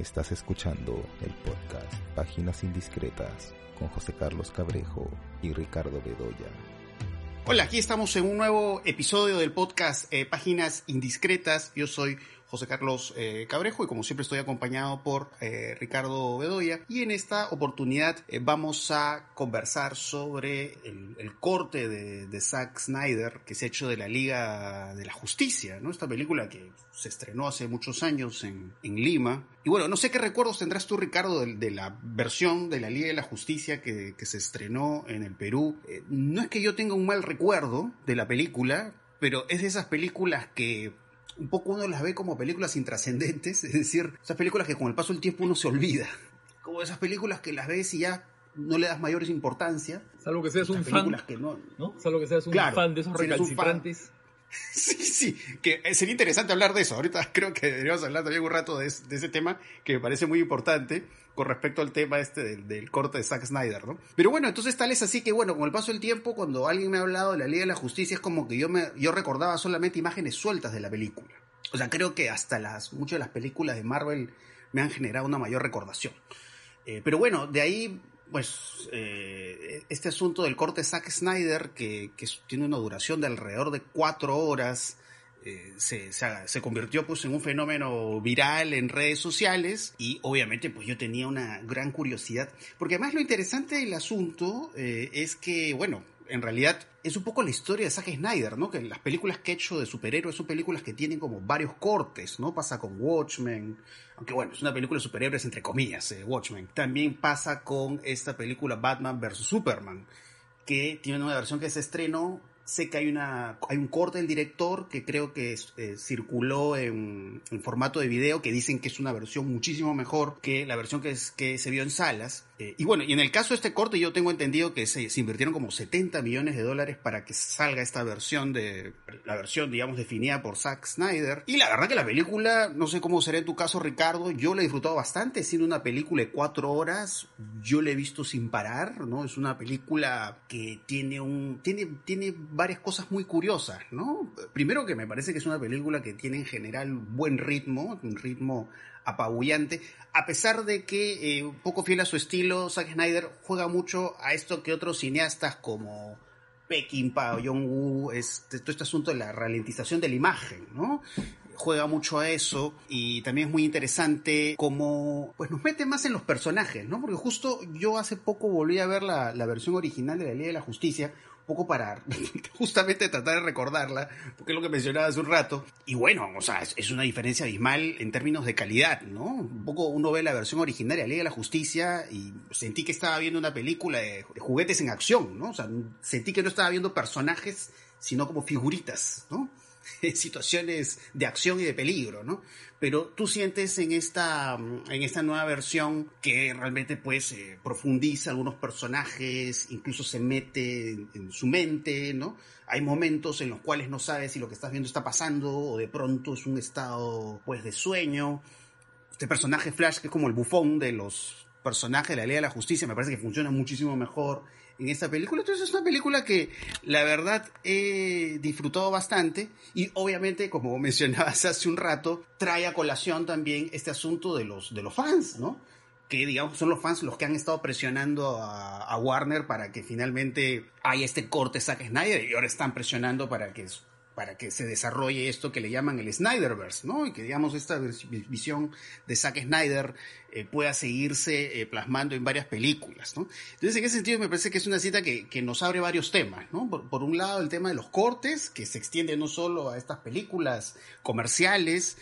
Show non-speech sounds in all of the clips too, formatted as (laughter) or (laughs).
Estás escuchando el podcast Páginas Indiscretas con José Carlos Cabrejo y Ricardo Bedoya. Hola, aquí estamos en un nuevo episodio del podcast eh, Páginas Indiscretas. Yo soy José Carlos eh, Cabrejo y como siempre estoy acompañado por eh, Ricardo Bedoya y en esta oportunidad eh, vamos a conversar sobre el, corte de, Zack Snyder que se ha hecho de la Liga de la Justicia, ¿no? Esta película que se estrenó hace muchos años en, Lima. Y bueno, no sé qué recuerdos tendrás tú, Ricardo, de, la versión de la Liga de la Justicia que, que se estrenó en el Perú. no es que yo tenga un mal recuerdo de la película, pero es de esas películas que un poco uno las ve como películas intrascendentes, (laughs) es decir, esas películas que con el paso del tiempo uno se olvida. Como esas películas que las ves y ya no le das mayores importancia. Salvo que seas un fan. Que no, ¿no? Salvo que seas un fan de esos recalcitrantes. (laughs) Sí, sí, que eh, sería interesante hablar de eso. Ahorita (laughs) creo que deberíamos hablar también un rato de, ese tema que me parece muy importante con respecto al tema este del, corte de Zack Snyder, ¿no? Pero bueno, entonces tal es así que bueno, con el paso del tiempo, cuando alguien me ha hablado de la Liga de la Justicia, es como que yo, me, yo recordaba solamente imágenes sueltas de la película. O sea, creo que hasta las, muchas de las películas de Marvel me han generado una mayor recordación. Eh, pero bueno, de ahí pues eh, este asunto del corte Zack Snyder, que, tiene una duración de alrededor de cuatro horas, eh, se, se, convirtió pues en un fenómeno viral en redes sociales y obviamente pues yo tenía una gran curiosidad, porque además lo interesante del asunto eh, es que, bueno, en realidad es un poco la historia de Zack Snyder, ¿no? Que las películas que he hecho de superhéroes son películas que tienen como varios cortes, ¿no? Pasa con Watchmen, aunque bueno, es una película de superhéroes entre comillas, eh, Watchmen. También pasa con esta película Batman vs. Superman, que tiene una versión que se estrenó Sé que hay, una, hay un corte del director que creo que eh, circuló en, formato de video que dicen que es una versión muchísimo mejor que la versión que se vio en salas. Eh, y bueno, y en el caso de este corte yo tengo entendido que se, invirtieron como 70 millones de dólares para que salga esta versión de, la versión digamos definida por Zack Snyder. Y la verdad que la película, no sé cómo será en tu caso Ricardo, yo la he disfrutado bastante, siendo una película de cuatro horas, yo la he visto sin parar, ¿no? Es una película que tiene un, tiene, tiene varias cosas muy curiosas, ¿no? Primero que me parece que es una película que tiene en general buen ritmo, un ritmo apabullante, a pesar de que, eh, un poco fiel a su estilo, Zack Snyder juega mucho a esto que otros cineastas como Peckinpah o John Woo, este, todo este asunto de la ralentización de la imagen, ¿no? juega mucho a eso y también es muy interesante cómo pues nos mete más en los personajes, ¿no? Porque justo yo hace poco volví a ver la, la versión original de la Liga de la Justicia, poco para (laughs) justamente tratar de recordarla, porque es lo que mencionaba hace un rato. Y bueno, o sea, es, una diferencia abismal en términos de calidad, ¿no? Un poco uno ve la versión originaria, Liga de la Justicia, y sentí que estaba viendo una película de, juguetes en acción, ¿no? O sea, sentí que no estaba viendo personajes, sino como figuritas, ¿no? (laughs) situaciones de acción y de peligro, ¿no? pero tú sientes en esta, en esta nueva versión que realmente pues eh, profundiza algunos personajes, incluso se mete en, su mente, ¿no? Hay momentos en los cuales no sabes si lo que estás viendo está pasando o de pronto es un estado pues de sueño. Este personaje Flash que es como el bufón de los personajes de la Ley de la Justicia me parece que funciona muchísimo mejor en esta película. Entonces es una película que la verdad he disfrutado bastante y obviamente, como (laughs) mencionabas hace un rato, trae a colación también este asunto de los, de los fans, ¿no? Que digamos son los fans los que han estado presionando a, Warner para que finalmente haya este corte Zack Snyder y ahora están presionando para que para que se desarrolle esto que le llaman el Snyderverse, ¿no? Y que digamos esta visión de Zack Snyder eh, pueda seguirse eh, plasmando en varias películas, ¿no? Entonces, en ese sentido, me parece que es una cita que, nos abre varios temas, ¿no? Por, un lado, el tema de los cortes, que se extiende no solo a estas películas comerciales,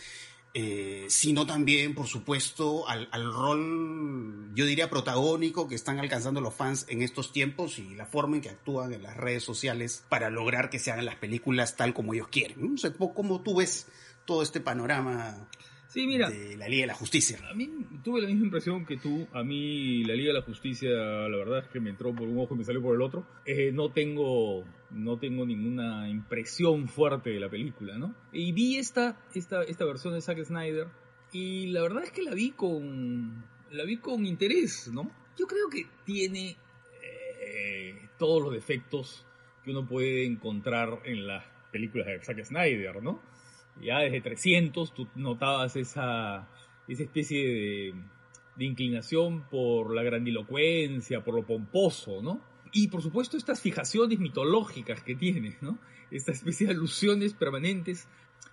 eh, sino también, por supuesto, al, rol, yo diría, protagónico que están alcanzando los fans en estos tiempos y la forma en que actúan en las redes sociales para lograr que se hagan las películas tal como ellos quieren. No sé cómo tú ves todo este panorama Sí, mira. De la Liga de la Justicia. A mí tuve la misma impresión que tú. A mí la Liga de la Justicia, la verdad es que me entró por un ojo y me salió por el otro. Eh, no tengo no tengo ninguna impresión fuerte de la película, ¿no? Y vi esta, esta, esta versión de Zack Snyder y la verdad es que la vi con, la vi con interés, ¿no? Yo creo que tiene eh, todos los defectos que uno puede encontrar en las películas de Zack Snyder, ¿no? Ya desde 300 tú notabas esa, esa especie de, inclinación por la grandilocuencia, por lo pomposo, ¿no? Y por supuesto estas fijaciones mitológicas que tiene, ¿no? Esta especie de alusiones permanentes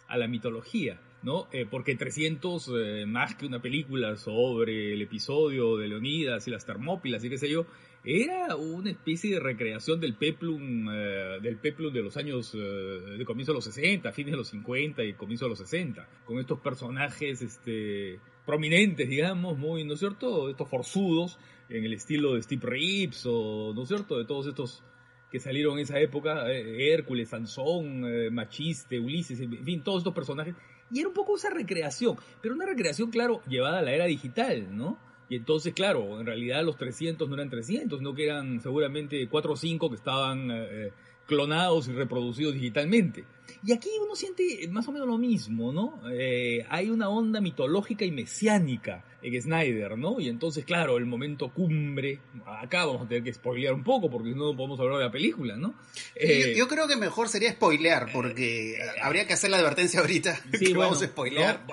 a la mitología, ¿no? Eh, porque 300, eh, más que una película sobre el episodio de Leonidas y las Termópilas y qué sé yo, era una especie de recreación del peplum, eh, del peplum de los años, de comienzo de los 60, fines de los 50 y comienzo de los 60, con estos personajes, este, prominentes, digamos, muy, ¿no es cierto?, estos forzudos, en el estilo de Steve Reeves o, ¿no es cierto?, de todos estos que salieron en esa época, eh, Hércules, Sansón, eh, Machiste, Ulises, en fin, todos estos personajes. Y era un poco esa recreación, pero una recreación, claro, llevada a la era digital, ¿no? Y entonces, claro, en realidad los 300 no eran 300, no que eran seguramente 4 o 5 que estaban eh, clonados y reproducidos digitalmente. Y aquí uno siente más o menos lo mismo, ¿no? Eh, hay una onda mitológica y mesiánica en Snyder, ¿no? Y entonces, claro, el momento cumbre, acá vamos a tener que spoilear un poco porque no podemos hablar de la película, ¿no? Eh, yo, creo que mejor sería spoilear porque eh, habría que hacer la advertencia ahorita (laughs) que vamos a spoilear.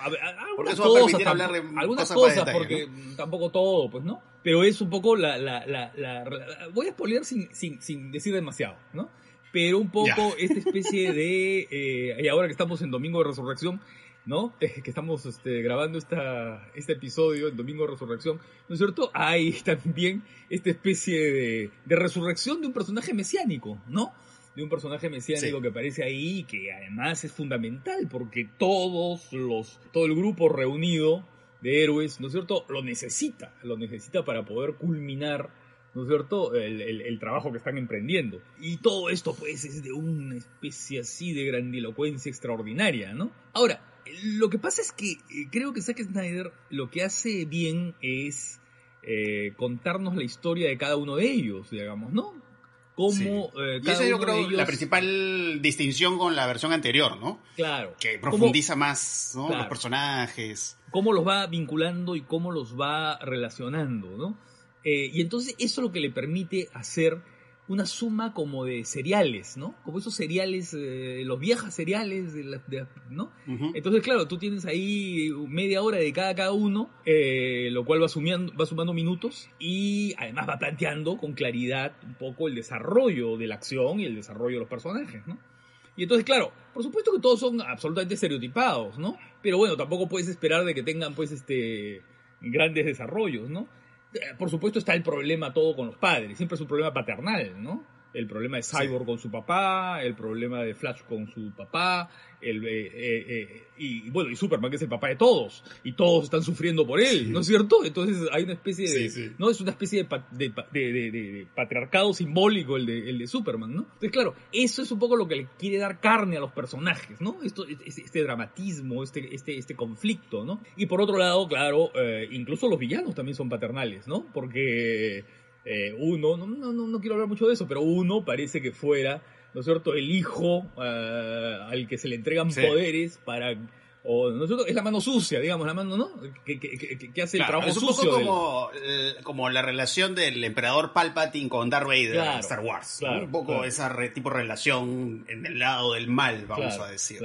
porque eso va a permitir hablar de algunas cosas, porque tampoco todo, pues, ¿no? Pero es un poco la... la, la, voy a spoilear sin, sin, sin decir demasiado, ¿no? Pero un poco esta especie de, eh, y ahora que estamos en Domingo de Resurrección, ¿no? que estamos este, grabando esta, este episodio en Domingo de Resurrección, ¿no es cierto? Hay también esta especie de, de resurrección de un personaje mesiánico, ¿no? De un personaje mesiánico que aparece ahí y que además es fundamental porque todos los, todo el grupo reunido de héroes, ¿no es cierto? Lo necesita, lo necesita para poder culminar ¿no es cierto?, el, trabajo que están emprendiendo. Y todo esto, pues, es de una especie así de grandilocuencia extraordinaria, ¿no? Ahora, lo que pasa es que eh, creo que Zack Snyder lo que hace bien es eh, contarnos la historia de cada uno de ellos, digamos, ¿no? Cómo eh, y eso yo creo la principal distinción con la versión anterior, ¿no? Claro. Que profundiza más, ¿no? Los personajes. Cómo los va vinculando y cómo los va relacionando, ¿no? Eh, y entonces eso es lo que le permite hacer una suma como de cereales, ¿no? Como esos cereales, eh, los viejos cereales, ¿no? Entonces, claro, tú tienes ahí media hora de cada, cada uno, eh, lo cual va, sumiendo, va sumando minutos y además va planteando con claridad un poco el desarrollo de la acción y el desarrollo de los personajes, ¿no? Y entonces, claro, por supuesto que todos son absolutamente estereotipados, ¿no? Pero bueno, tampoco puedes esperar de que tengan, pues, este, grandes desarrollos, ¿no? Eh, por supuesto está el problema todo con los padres, siempre es un problema paternal, ¿no? El problema de Cyborg con su papá, el problema de Flash con su papá, el, eh, eh, eh, y bueno, y Superman que es el papá de todos, y todos están sufriendo por él, ¿no es cierto? Entonces hay una especie de, ¿no? Es una especie de, de, patriarcado simbólico el de, el de Superman, ¿no? Entonces, claro, eso es un poco lo que le quiere dar carne a los personajes, ¿no? Esto, este, este dramatismo, este, este, este conflicto, ¿no? Y por otro lado, claro, incluso los villanos también son paternales, ¿no? Porque uno, no, no, no quiero hablar mucho de eso, pero uno parece que fuera ¿no es cierto?, el hijo eh, al que se le entregan poderes para o ¿no es, cierto? es la mano sucia, digamos, la mano, ¿no? Que, que, hace el trabajo sucio. Es un poco como, como la relación del emperador Palpatine con Darth Vader en Star Wars. un poco esa tipo de relación en el lado del mal, vamos a decir.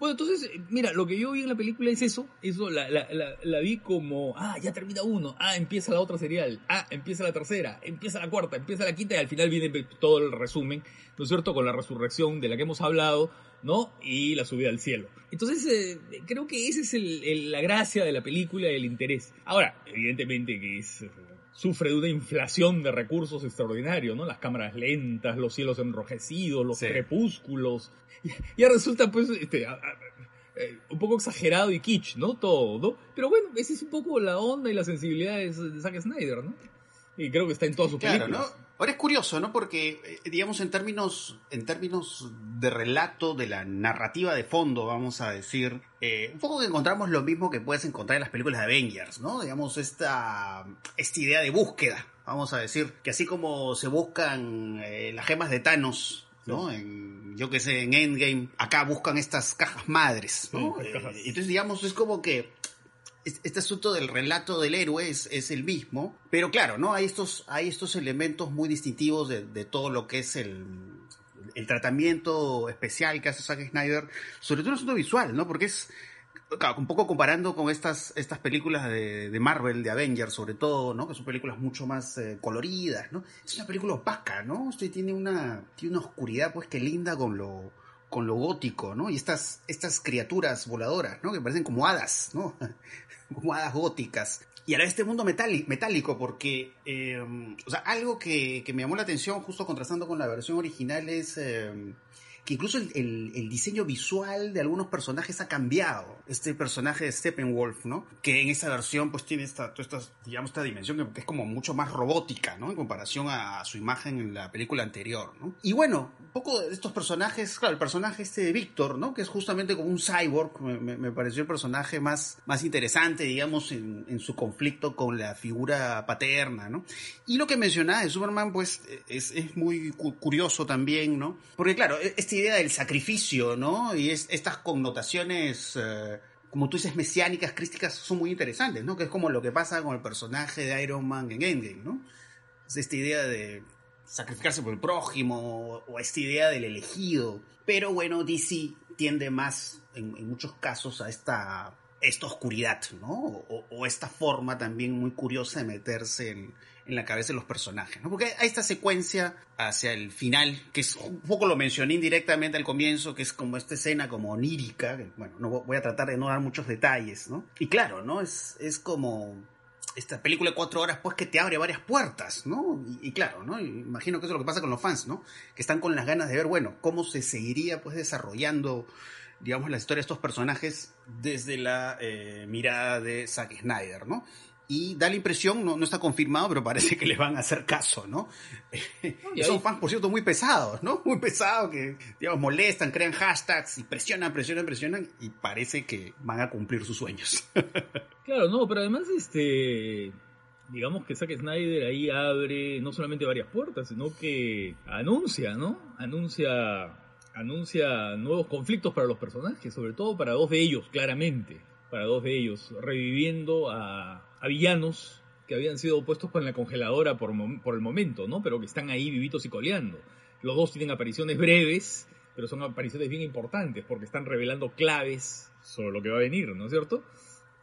Bueno, entonces, mira, lo que yo vi en la película es eso. Eso la, la, la, vi como, ah, ya termina uno, ah, empieza la otra serial, ah, empieza la tercera, empieza la cuarta, empieza la quinta y al final viene todo el resumen, ¿no es cierto? Con la resurrección de la que hemos hablado, ¿no? Y la subida al cielo. Entonces, eh, creo que esa es el, la gracia de la película y el interés. Ahora, evidentemente que es sufre de una inflación de recursos extraordinario, ¿no? Las cámaras lentas, los cielos enrojecidos, los crepúsculos. Y, ya resulta, pues, este, eh, un poco exagerado y kitsch, ¿no? Todo, ¿no? Pero bueno, esa es un poco la onda y la sensibilidad de, Zack Snyder, ¿no? Y creo que está en todas sus claro, películas. ¿no? Ahora es curioso, ¿no? Porque, eh, digamos, en términos, en términos de relato, de la narrativa de fondo, vamos a decir, eh, un poco que encontramos lo mismo que puedes encontrar en las películas de Avengers, ¿no? Digamos, esta, esta idea de búsqueda, vamos a decir, que así como se buscan eh, las gemas de Thanos, ¿no? En, yo que sé, en Endgame, acá buscan estas cajas madres, ¿no? entonces, digamos, es como que este asunto del relato del héroe es, el mismo, pero claro, ¿no? Hay estos, hay estos elementos muy distintivos de, todo lo que es el, el, tratamiento especial que hace Zack Snyder, sobre todo el asunto visual, ¿no? Porque es, un poco comparando con estas, estas películas de, de, Marvel, de Avengers sobre todo, ¿no? Que son películas mucho más eh, coloridas, ¿no? Es una película opaca, ¿no? Usted tiene una, tiene una oscuridad pues que linda con lo, con lo gótico, ¿no? Y estas, estas criaturas voladoras, ¿no? Que parecen como hadas, ¿no? (laughs) como hadas góticas. Y ahora este mundo metálico, porque, eh, o sea, algo que, que, me llamó la atención, justo contrastando con la versión original, es... Eh, que incluso el, el, diseño visual de algunos personajes ha cambiado. Este personaje de Steppenwolf, ¿no? Que en esta versión pues tiene esta, esta, digamos, esta dimensión que es como mucho más robótica, ¿no? En comparación a, su imagen en la película anterior, ¿no? Y bueno, un poco de estos personajes, claro, el personaje este de Víctor, ¿no? Que es justamente como un cyborg, me, me, pareció el personaje más, más interesante, digamos, en, en, su conflicto con la figura paterna, ¿no? Y lo que mencionaba de Superman, pues, es, es muy curioso también, ¿no? Porque claro, este idea del sacrificio, ¿no? Y es, estas connotaciones, eh, como tú dices, mesiánicas, crísticas, son muy interesantes, ¿no? Que es como lo que pasa con el personaje de Iron Man en Endgame, ¿no? Es esta idea de sacrificarse por el prójimo, o esta idea del elegido. Pero bueno, DC tiende más, en, muchos casos, a esta, esta oscuridad, ¿no? O, esta forma también muy curiosa de meterse en la cabeza de los personajes, ¿no? Porque hay esta secuencia hacia el final, que es un poco lo mencioné indirectamente al comienzo, que es como esta escena como onírica, bueno, no voy a tratar de no dar muchos detalles, ¿no? Y claro, ¿no? Es, es como esta película de cuatro horas, pues que te abre varias puertas, ¿no? Y, claro, ¿no? imagino que eso es lo que pasa con los fans, ¿no? Que están con las ganas de ver, bueno, cómo se seguiría pues desarrollando, digamos, la historia de estos personajes desde la eh, mirada de Zack Snyder, ¿no? y da la impresión, no, no está confirmado, pero parece que les van a hacer caso, ¿no? son fans, por cierto, muy pesados, ¿no? Muy pesados, que, digamos, molestan, crean hashtags y presionan, presionan, presionan, y parece que van a cumplir sus sueños. (laughs) claro, no, pero además, este, digamos que Zack Snyder ahí abre no solamente varias puertas, sino que anuncia, ¿no? Anuncia, anuncia nuevos conflictos para los personajes, sobre todo para dos de ellos, claramente, para dos de ellos, reviviendo a villanos que habían sido puestos con la congeladora por, por el momento, ¿no? Pero que están ahí vivitos y coleando. Los dos tienen apariciones breves, pero son apariciones bien importantes porque están revelando claves sobre lo que va a venir, ¿no es cierto?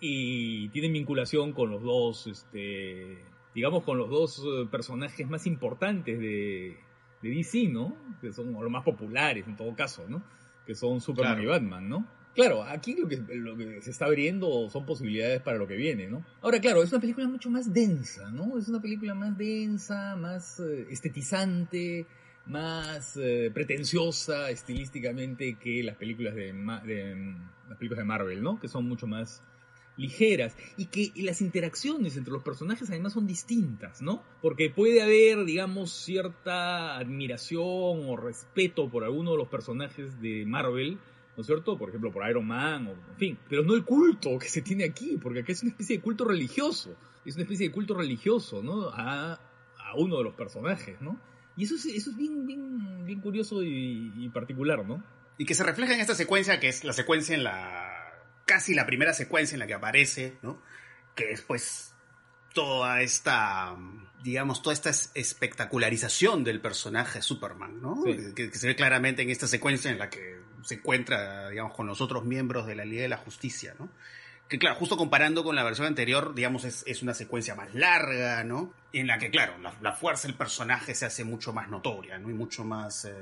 Y tienen vinculación con los dos, este, digamos, con los dos eh, personajes más importantes de, de DC, ¿no? Que son los más populares en todo caso, ¿no? Que son Superman y Batman, ¿no? Claro, aquí lo que, lo que se está abriendo son posibilidades para lo que viene, ¿no? Ahora, claro, es una película mucho más densa, ¿no? Es una película más densa, más eh, estetizante, más eh, pretenciosa estilísticamente que las películas de, las películas de Marvel, ¿no? Que son mucho más ligeras y que las interacciones entre los personajes además son distintas, ¿no? Porque puede haber, digamos, cierta admiración o respeto por alguno de los personajes de Marvel ¿no es cierto? Por ejemplo, por Iron Man, o, en fin, pero no el culto que se tiene aquí, porque acá es una especie de culto religioso, es una especie de culto religioso, ¿no? A, a uno de los personajes, ¿no? Y eso es, eso es bien, bien, bien curioso y, y, particular, ¿no? Y que se refleja en esta secuencia, que es la secuencia en la... casi la primera secuencia en la que aparece, ¿no? Que es pues toda esta, digamos, toda esta espectacularización del personaje Superman, ¿no? Que, se ve claramente en esta secuencia en la que se encuentra, digamos, con los otros miembros de la Liga de la Justicia, ¿no? Que claro, justo comparando con la versión anterior, digamos, es, es una secuencia más larga, ¿no? En la que, claro, la, fuerza del personaje se hace mucho más notoria, ¿no? Y mucho más, eh,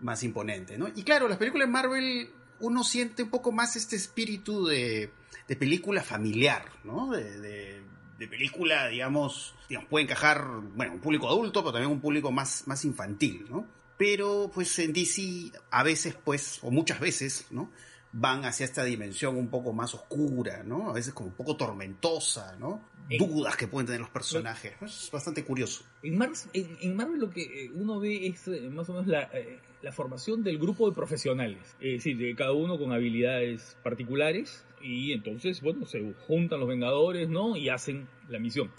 más imponente, ¿no? Y claro, las películas de Marvel, uno siente un poco más este espíritu de, de película familiar, ¿no? de de película, digamos, digamos, puede encajar, bueno, un público adulto, pero también un público más, más infantil, ¿no? Pero pues en DC a veces, pues, o muchas veces, ¿no? Van hacia esta dimensión un poco más oscura, ¿no? A veces como un poco tormentosa, ¿no? Dudas que pueden tener los personajes. Es bastante curioso. En, Marvel, lo que eh, uno ve es eh, más o menos la, eh, la formación del grupo de profesionales. Es decir, de cada uno con habilidades particulares y entonces, bueno, se juntan los Vengadores, ¿no? Y hacen la misión.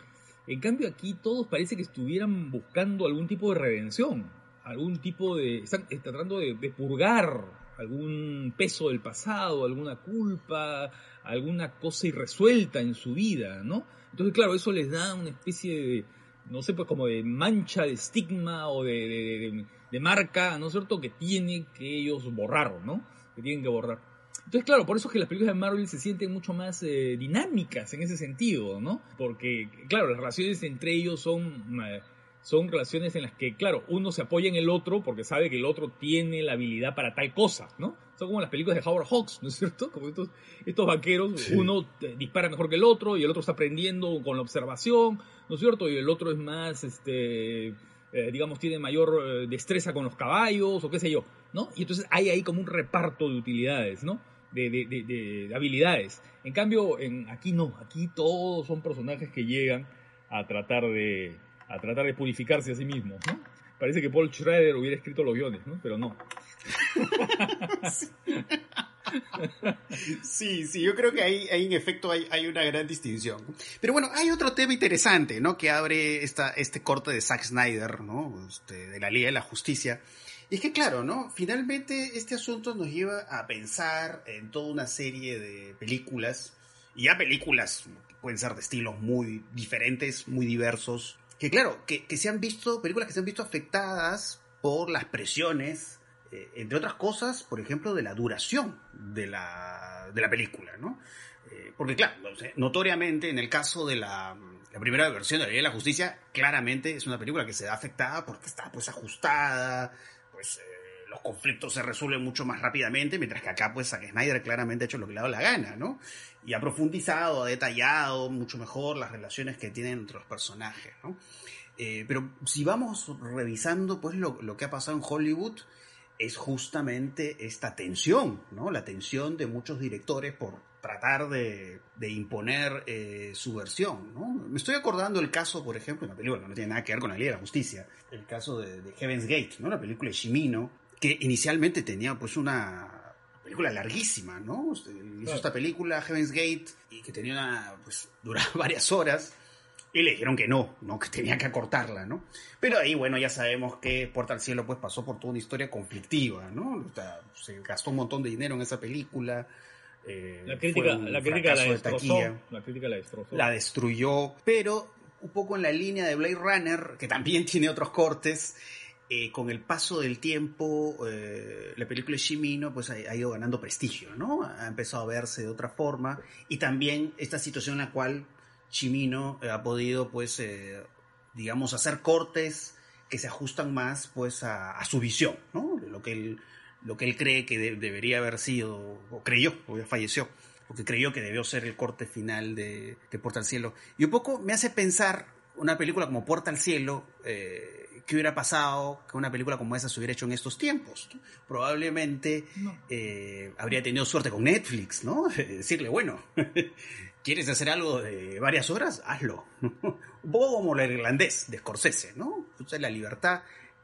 En cambio aquí todos parece que estuvieran buscando algún tipo de redención, algún tipo de... están tratando de, purgar algún peso del pasado, alguna culpa, alguna cosa irresuelta en su vida, ¿no? Entonces, claro, eso les da una especie de, no sé, pues como de mancha, de estigma o de marca, ¿no es cierto?, que tiene que ellos borrar, ¿no? Que tienen que borrar. Entonces, claro, por eso es que las películas de Marvel se sienten mucho más eh, dinámicas en ese sentido, ¿no? Porque, claro, las relaciones entre ellos son, eh, son relaciones en las que, claro, uno se apoya en el otro porque sabe que el otro tiene la habilidad para tal cosa, ¿no? Son como las películas de Howard Hawks, ¿no es cierto? Como estos, estos vaqueros, uno eh, dispara mejor que el otro y el otro está aprendiendo con la observación, ¿no es cierto? Y el otro es más, este, digamos, tiene mayor destreza con los caballos o qué sé yo, ¿no? Y entonces hay ahí como un reparto de utilidades, ¿no? de, habilidades. En cambio, en, aquí no, aquí todos son personajes que llegan a tratar de, a tratar de purificarse a sí mismos, ¿no? Parece que Paul Schrader hubiera escrito los guiones, ¿no? Pero no. (laughs) Sí, sí, yo creo que ahí, ahí en efecto hay, hay, una gran distinción. Pero bueno, hay otro tema interesante, ¿no? Que abre esta, este corte de Zack Snyder, ¿no? Este, de la Liga de la Justicia, y es que claro, ¿no? Finalmente este asunto nos lleva a pensar en toda una serie de películas, y ya películas que pueden ser de estilos muy diferentes, muy diversos, que claro, que, se han visto, películas que se han visto afectadas por las presiones, eh, entre otras cosas, por ejemplo, de la duración de la, de la película, ¿no? Eh, porque claro, notoriamente en el caso de la, la primera versión de la Ley de la Justicia, claramente es una película que se da afectada porque está pues ajustada, pues eh, los conflictos se resuelven mucho más rápidamente, mientras que acá pues Zack Snyder claramente ha hecho lo que le ha dado la gana, ¿no? Y ha profundizado, ha detallado mucho mejor las relaciones que tienen entre los personajes, ¿no? Pero si vamos revisando pues lo, lo, que ha pasado en Hollywood, es justamente esta tensión, ¿no? La tensión de muchos directores por tratar de, de imponer eh, su versión, ¿no? Me estoy acordando el caso, por ejemplo, una película que no tiene nada que ver con la Liga de la Justicia, el caso de, Heaven's Gate, ¿no? La película de Shimino, que inicialmente tenía pues una película larguísima, ¿no? Este, hizo esta película, Heaven's Gate, y que tenía una, pues, duraba (laughs) varias horas, y le dijeron que no, no, que tenía que acortarla, ¿no? Pero ahí, bueno, ya sabemos que Puerta al Cielo pues pasó por toda una historia conflictiva, ¿no? O sea, se gastó un montón de dinero en esa película, eh, la crítica, la crítica la destrozó, la crítica la destrozó. La destruyó, pero un poco en la línea de Blade Runner, que también (laughs) tiene otros cortes, eh, con el paso del tiempo, eh, la película de Shimino pues, ha, ido ganando prestigio, ¿no? Ha empezado a verse de otra forma. Y también esta situación en la cual Shimino ha podido, pues, digamos, hacer cortes que se ajustan más pues, a, a, su visión, ¿no? Lo que él lo que él cree que debería haber sido, o creyó, o ya falleció, porque creyó que debió ser el corte final de, de Puerta al Cielo. Y un poco me hace pensar una película como Puerta al Cielo, eh, ¿qué hubiera pasado que una película como esa se hubiera hecho en estos tiempos? Probablemente eh, habría tenido suerte con Netflix, ¿no? (laughs) Decirle, bueno, (laughs) ¿quieres hacer algo de varias horas? Hazlo. (laughs) Un poco como el irlandés de Scorsese, ¿no? Entonces la libertad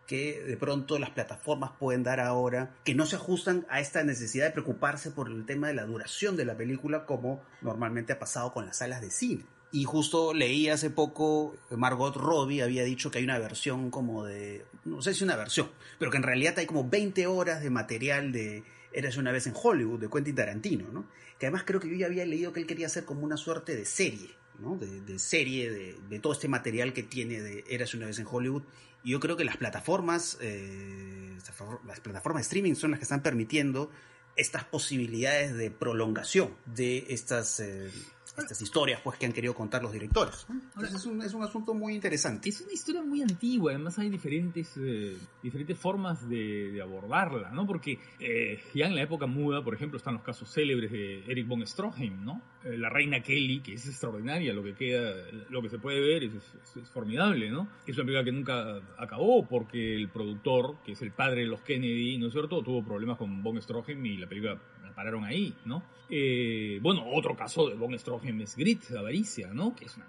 que de pronto las plataformas pueden dar ahora, que no se ajustan a esta necesidad de preocuparse por el tema de la duración de la película como normalmente ha pasado con las salas de cine. Y justo leí hace poco, Margot Robbie había dicho que hay una versión como de, no sé si una versión, pero que en realidad hay como 20 horas de material de Eras una vez en Hollywood, de Quentin Tarantino, ¿no? Que además creo que yo ya había leído que él quería hacer como una suerte de serie, ¿no? De, serie de, todo este material que tiene de Eras una vez en Hollywood y yo creo que las plataformas, eh, las plataformas de streaming son las que están permitiendo estas posibilidades de prolongación de estas eh, estas historias pues que han querido contar los directores. es un, es un asunto muy interesante. Es una historia muy antigua, además hay diferentes, eh, diferentes formas de, abordarla, ¿no? Porque eh, ya en la época muda, por ejemplo, están los casos célebres de Eric von Stroheim, ¿no? Eh, la reina Kelly, que es extraordinaria, lo que queda, lo que se puede ver es, es, formidable, ¿no? Es una película que nunca acabó porque el productor, que es el padre de los Kennedy, ¿no es cierto?, tuvo problemas con von Stroheim y la película la pararon ahí, ¿no? Eh, bueno, otro caso de Von Stroheim es Grit, Avaricia, ¿no? Que es una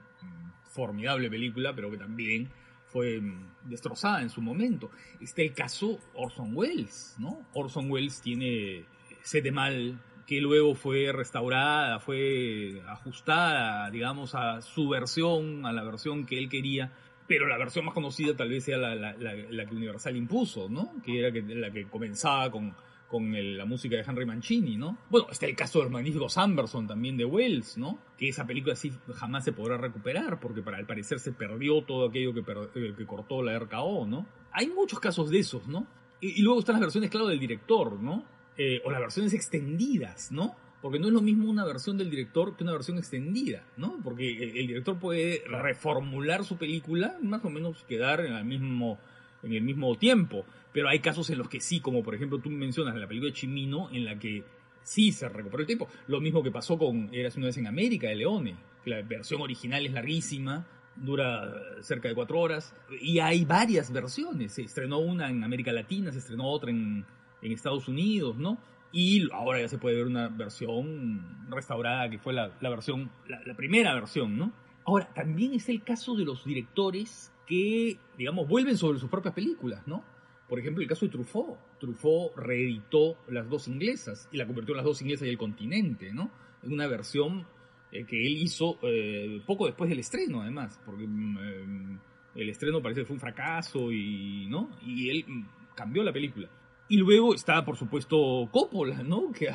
formidable película, pero que también fue mm, destrozada en su momento. Está el caso Orson Welles, ¿no? Orson Welles tiene Sete Mal, que luego fue restaurada, fue ajustada, digamos, a su versión, a la versión que él quería, pero la versión más conocida tal vez sea la, que Universal impuso, ¿no? Que era la que comenzaba con con la música de Henry Mancini, ¿no? Bueno, está el caso del magnífico Sanderson también de Wells, ¿no? Que esa película sí jamás se podrá recuperar porque para el parecer se perdió todo aquello que, eh, que cortó la RKO, ¿no? Hay muchos casos de esos, ¿no? Y, luego están las versiones, claro, del director, ¿no? eh, o las versiones extendidas, ¿no? Porque no es lo mismo una versión del director que una versión extendida, ¿no? Porque el, director puede reformular su película, más o menos quedar en el mismo, en el mismo tiempo. Pero hay casos en los que sí, como por ejemplo tú mencionas la película de Chimino, en la que sí se recuperó el tiempo. Lo mismo que pasó con Eras una vez en América, de Leone. Que la versión original es larguísima, dura cerca de cuatro horas. Y hay varias versiones. Se estrenó una en América Latina, se estrenó otra en, en Estados Unidos, ¿no? Y ahora ya se puede ver una versión restaurada, que fue la, versión, la, primera versión, ¿no? Ahora, también es el caso de los directores que, digamos, vuelven sobre sus propias películas, ¿no? Por ejemplo, el caso de Truffaut. Truffaut reeditó las dos inglesas y la convirtió en las dos inglesas y el continente, ¿no? En una versión eh, que él hizo eh, poco después del estreno, además, porque mm, eh, el estreno parece que fue un fracaso y, ¿no? Y él mm, cambió la película. Y luego está, por supuesto, Coppola, ¿no? Que,